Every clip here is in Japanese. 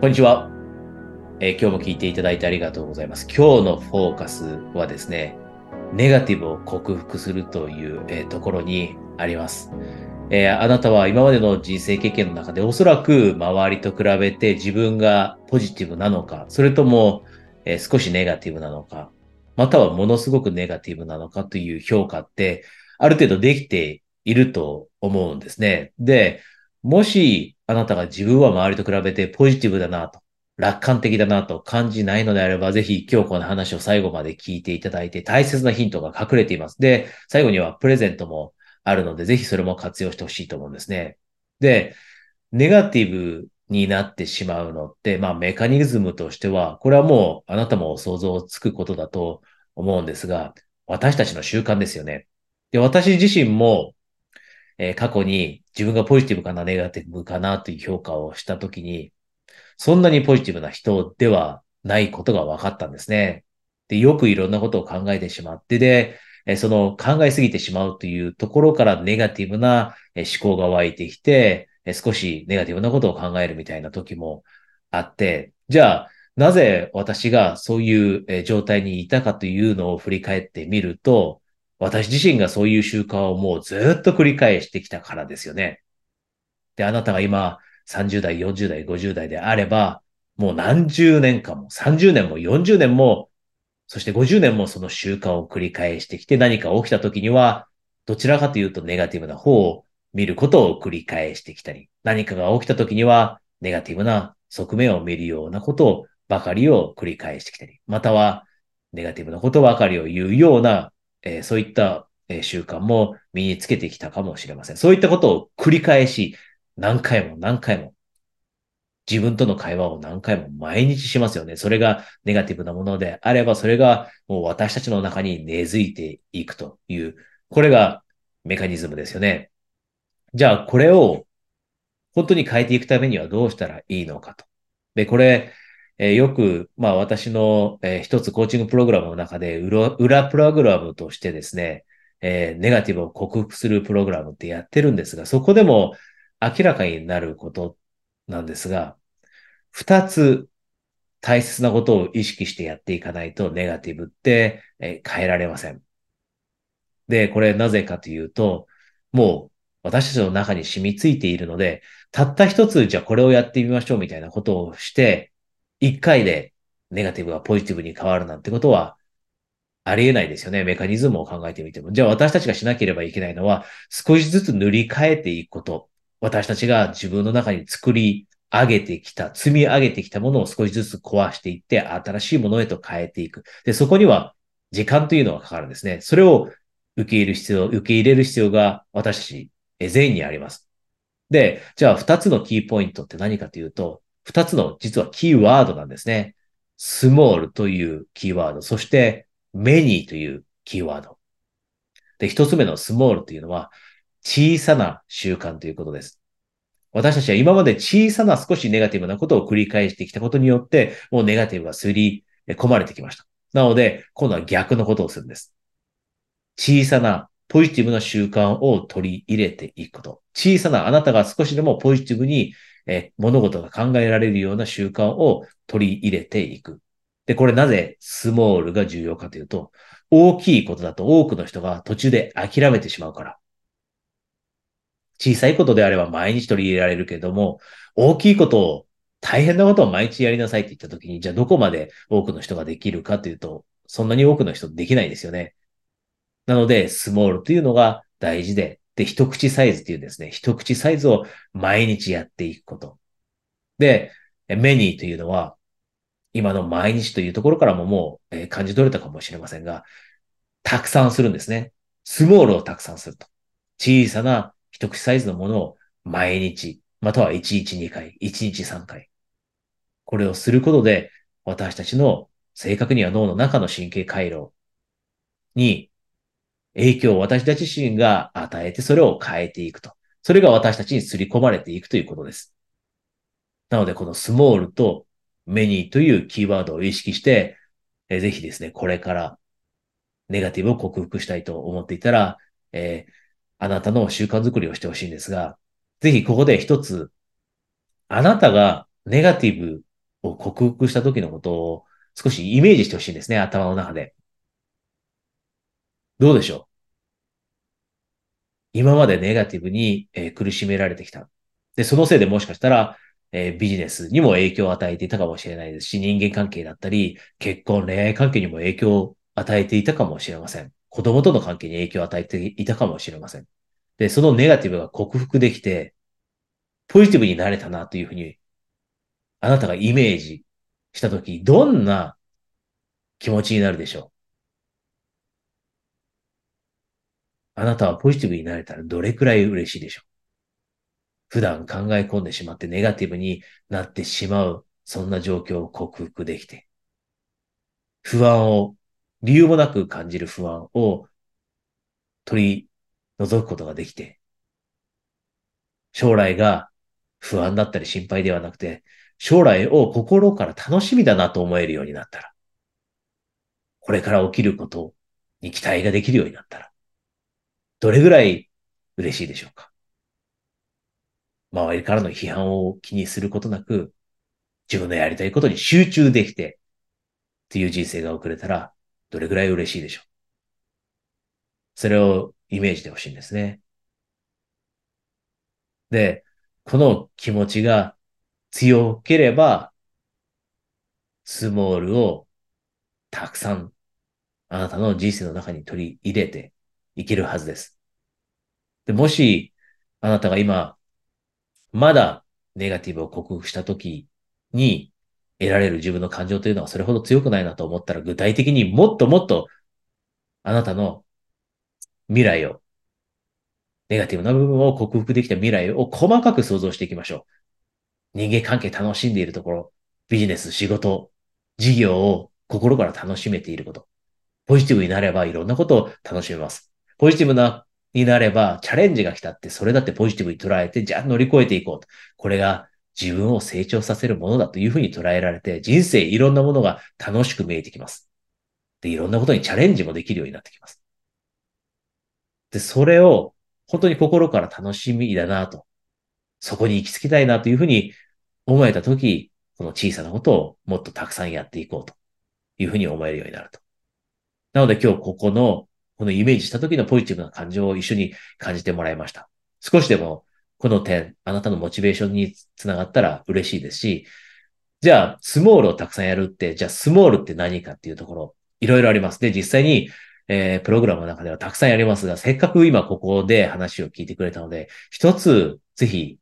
こんにちは、えー今日も聞いていただいてありがとうございます。今日のフォーカスはですね、ネガティブを克服するという、えーところにあります、えーあなたは今までの人生経験の中でおそらく周りと比べて自分がポジティブなのか、それとも、え少しネガティブなのか、またはものすごくネガティブなのかという評価ってある程度できていると思うんですね。で、もしあなたが自分は周りと比べてポジティブだなと、楽観的だなと感じないのであれば、ぜひ今日この話を最後まで聞いていただいて大切なヒントが隠れています。で、最後にはプレゼントもあるので、ぜひそれも活用してほしいと思うんですね。で、ネガティブになってしまうのって、まあメカニズムとしては、これはもうあなたも想像つくことだと思うんですが、私たちの習慣ですよね。で、私自身も、えー過去に自分がポジティブかな、ネガティブかなという評価をしたときに、そんなにポジティブな人ではないことが分かったんですね。で、よくいろんなことを考えてしまって、で、その考えすぎてしまうというところからネガティブな思考が湧いてきて、少しネガティブなことを考えるみたいな時もあって、じゃあ、なぜ私がそういう状態にいたかというのを振り返ってみると、私自身がそういう習慣をもうずっと繰り返してきたからですよね。で、あなたが今30代、40代、50代であれば、もう何十年間も、30年も40年も、そして50年もその習慣を繰り返してきて何か起きた時には、どちらかというとネガティブな方を見ることを繰り返してきたり、何かが起きた時にはネガティブな側面を見るようなことばかりを繰り返してきたり、またはネガティブなことばかりを言うようなえーそういった、え習慣も身につけてきたかもしれません。そういったことを繰り返し、何回も何回も、自分との会話を何回も毎日しますよね。それがネガティブなものであれば、それがもう私たちの中に根付いていくという、これがメカニズムですよね。じゃあ、これを本当に変えていくためにはどうしたらいいのかと。で、これ、えーよく、まあ私の、えー一つコーチングプログラムの中で裏、裏プログラムとしてですね、えーネガティブを克服するプログラムってやってるんですが、そこでも明らかになることなんですが、二つ大切なことを意識してやっていかないとネガティブって、え変えられません。で、これなぜかというと、もう私たちの中に染みついているので、たった一つじゃあこれをやってみましょうみたいなことをして、一回でネガティブがポジティブに変わるなんてことはありえないですよね。メカニズムを考えてみても。じゃあ私たちがしなければいけないのは少しずつ塗り替えていくこと。私たちが自分の中に作り上げてきた、積み上げてきたものを少しずつ壊していって新しいものへと変えていく。で、そこには時間というのがかかるんですね。それを受け入れる必要、受け入れる必要が私たち全員にあります。で、じゃあ二つのキーポイントって何かというと、二つの実はキーワードなんですね。スモールというキーワード、そしてメニーというキーワード。で、一つ目のスモールというのは小さな習慣ということです。私たちは今まで小さな少しネガティブなことを繰り返してきたことによって、もうネガティブがすり込まれてきました。なので、今度は逆のことをするんです。小さなポジティブな習慣を取り入れていくこと。小さなあなたが少しでもポジティブにえ物事が考えられるような習慣を取り入れていく。で、これなぜスモールが重要かというと、大きいことだと多くの人が途中で諦めてしまうから。小さいことであれば毎日取り入れられるけども、大きいことを、大変なことを毎日やりなさいって言ったときに、じゃあどこまで多くの人ができるかというと、そんなに多くの人できないですよね。なので、スモールというのが大事で、で、一口サイズっていうですね、一口サイズを毎日やっていくこと。で、メニーというのは、今の毎日というところからももう、え感じ取れたかもしれませんが、たくさんするんですね。スモールをたくさんすると。小さな一口サイズのものを毎日、または1日2回、1日3回。これをすることで、私たちの正確には脳の中の神経回路に影響を私たち自身が与えて、それを変えていくと。それが私たちに刷り込まれていくということです。なので、このスモールとメニーというキーワードを意識して、えぜひですね、これからネガティブを克服したいと思っていたら、えーあなたの習慣づくりをしてほしいんですが、ぜひここで一つ、あなたがネガティブを克服した時のことを少しイメージしてほしいんですね、頭の中で。どうでしょう？今までネガティブに、えー、苦しめられてきた。で、そのせいでもしかしたら、えー、ビジネスにも影響を与えていたかもしれないですし、人間関係だったり、結婚、恋愛関係にも影響を与えていたかもしれません。子供との関係に影響を与えていたかもしれません。で、そのネガティブが克服できて、ポジティブになれたなというふうに、あなたがイメージしたとき、どんな気持ちになるでしょうあなたはポジティブになれたらどれくらい嬉しいでしょう？普段考え込んでしまってネガティブになってしまう、そんな状況を克服できて、不安を、理由もなく感じる不安を取り除くことができて、将来が不安だったり心配ではなくて、将来を心から楽しみだなと思えるようになったら、これから起きることに期待ができるようになったら、どれぐらい嬉しいでしょうか？周りからの批判を気にすることなく、自分のやりたいことに集中できて、っていう人生が送れたら、どれぐらい嬉しいでしょう？それをイメージでほしいんですね。で、この気持ちが強ければ、スモールをたくさんあなたの人生の中に取り入れていけるはずです。で、もし、あなたが今、まだネガティブを克服した時に得られる自分の感情というのはそれほど強くないなと思ったら具体的にもっともっとあなたの未来を、ネガティブな部分を克服できた未来を細かく想像していきましょう。人間関係楽しんでいるところ、ビジネス、仕事、事業を心から楽しめていること。ポジティブになればいろんなことを楽しめます。ポジティブなになれば、チャレンジが来たって、それだってポジティブに捉えて、じゃあ乗り越えていこうと。これが自分を成長させるものだというふうに捉えられて、人生いろんなものが楽しく見えてきます。で、いろんなことにチャレンジもできるようになってきます。で、それを本当に心から楽しみだなと、そこに行き着きたいなというふうに思えたとき、この小さなことをもっとたくさんやっていこうというふうに思えるようになると。なので今日ここの、このイメージした時のポジティブな感情を一緒に感じてもらいました。少しでもこの点、あなたのモチベーションにつながったら嬉しいですし、じゃあ、スモールをたくさんやるって、じゃあ、スモールって何かっていうところ、いろいろあります。で、実際に、えー、プログラムの中ではたくさんやりますが、せっかく今ここで話を聞いてくれたので、一つ、ぜひ、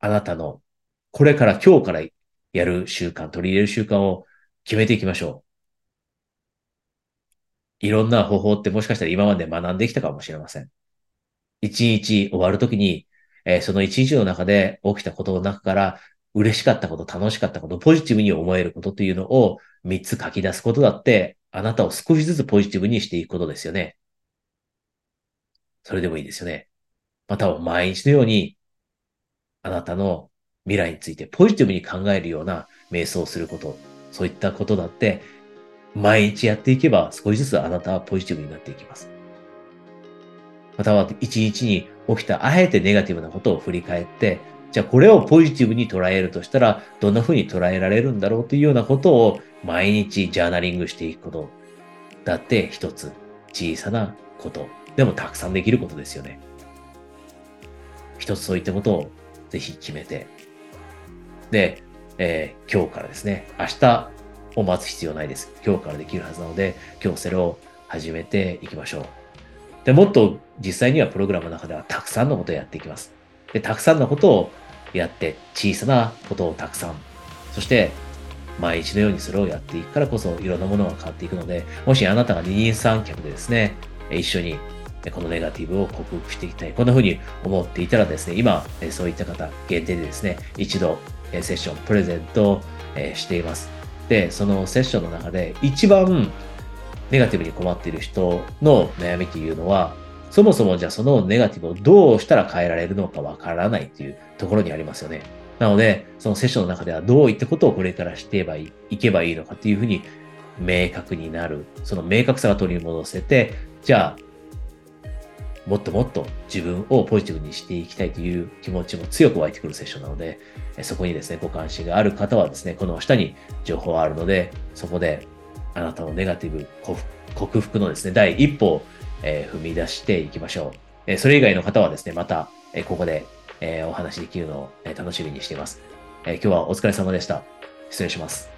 あなたの、これから今日からやる習慣、取り入れる習慣を決めていきましょう。いろんな方法ってもしかしたら今まで学んできたかもしれません。一日終わるときに、えー、その一日の中で起きたことの中から、嬉しかったこと、楽しかったこと、ポジティブに思えることというのを3つ書き出すことだって、あなたを少しずつポジティブにしていくことですよね。それでもいいですよね。または毎日のように、あなたの未来についてポジティブに考えるような瞑想をすること、そういったことだって、毎日やっていけば少しずつあなたはポジティブになっていきます。または一日に起きたあえてネガティブなことを振り返って、じゃあこれをポジティブに捉えるとしたら、どんな風に捉えられるんだろうというようなことを毎日ジャーナリングしていくことだって一つ小さなこと。でもたくさんできることですよね。一つそういったことをぜひ決めて。で、えー、今日からですね、明日を待つ必要ないです。今日からできるはずなので、今日それを始めていきましょう。で、もっと実際にはプログラムの中ではたくさんのことをやっていきます。で、たくさんのことをやって、小さなことをたくさん、そして毎日のようにそれをやっていくからこそいろんなものが変わっていくので、もしあなたが二人三脚でですね、一緒にこのネガティブを克服していきたい。こんな風に思っていたらですね、今、そういった方限定でですね、一度セッション、プレゼントしています。で、そのセッションの中で一番ネガティブに困っている人の悩みというのは、そもそもじゃあそのネガティブをどうしたら変えられるのかわからないっていうところにありますよね。なので、そのセッションの中ではどういったことをこれからしていけばいいのかっていうふうに明確になる。その明確さが取り戻せて、じゃあ、もっともっと自分をポジティブにしていきたいという気持ちも強く湧いてくるセッションなので、そこにですね、ご関心がある方はですね、この下に情報があるので、そこであなたのネガティブ克服のですね、第一歩を、え踏み出していきましょう。えそれ以外の方はですね、また、えここで、えお話できるのを、え楽しみにしています、え今日はお疲れ様でした。失礼します。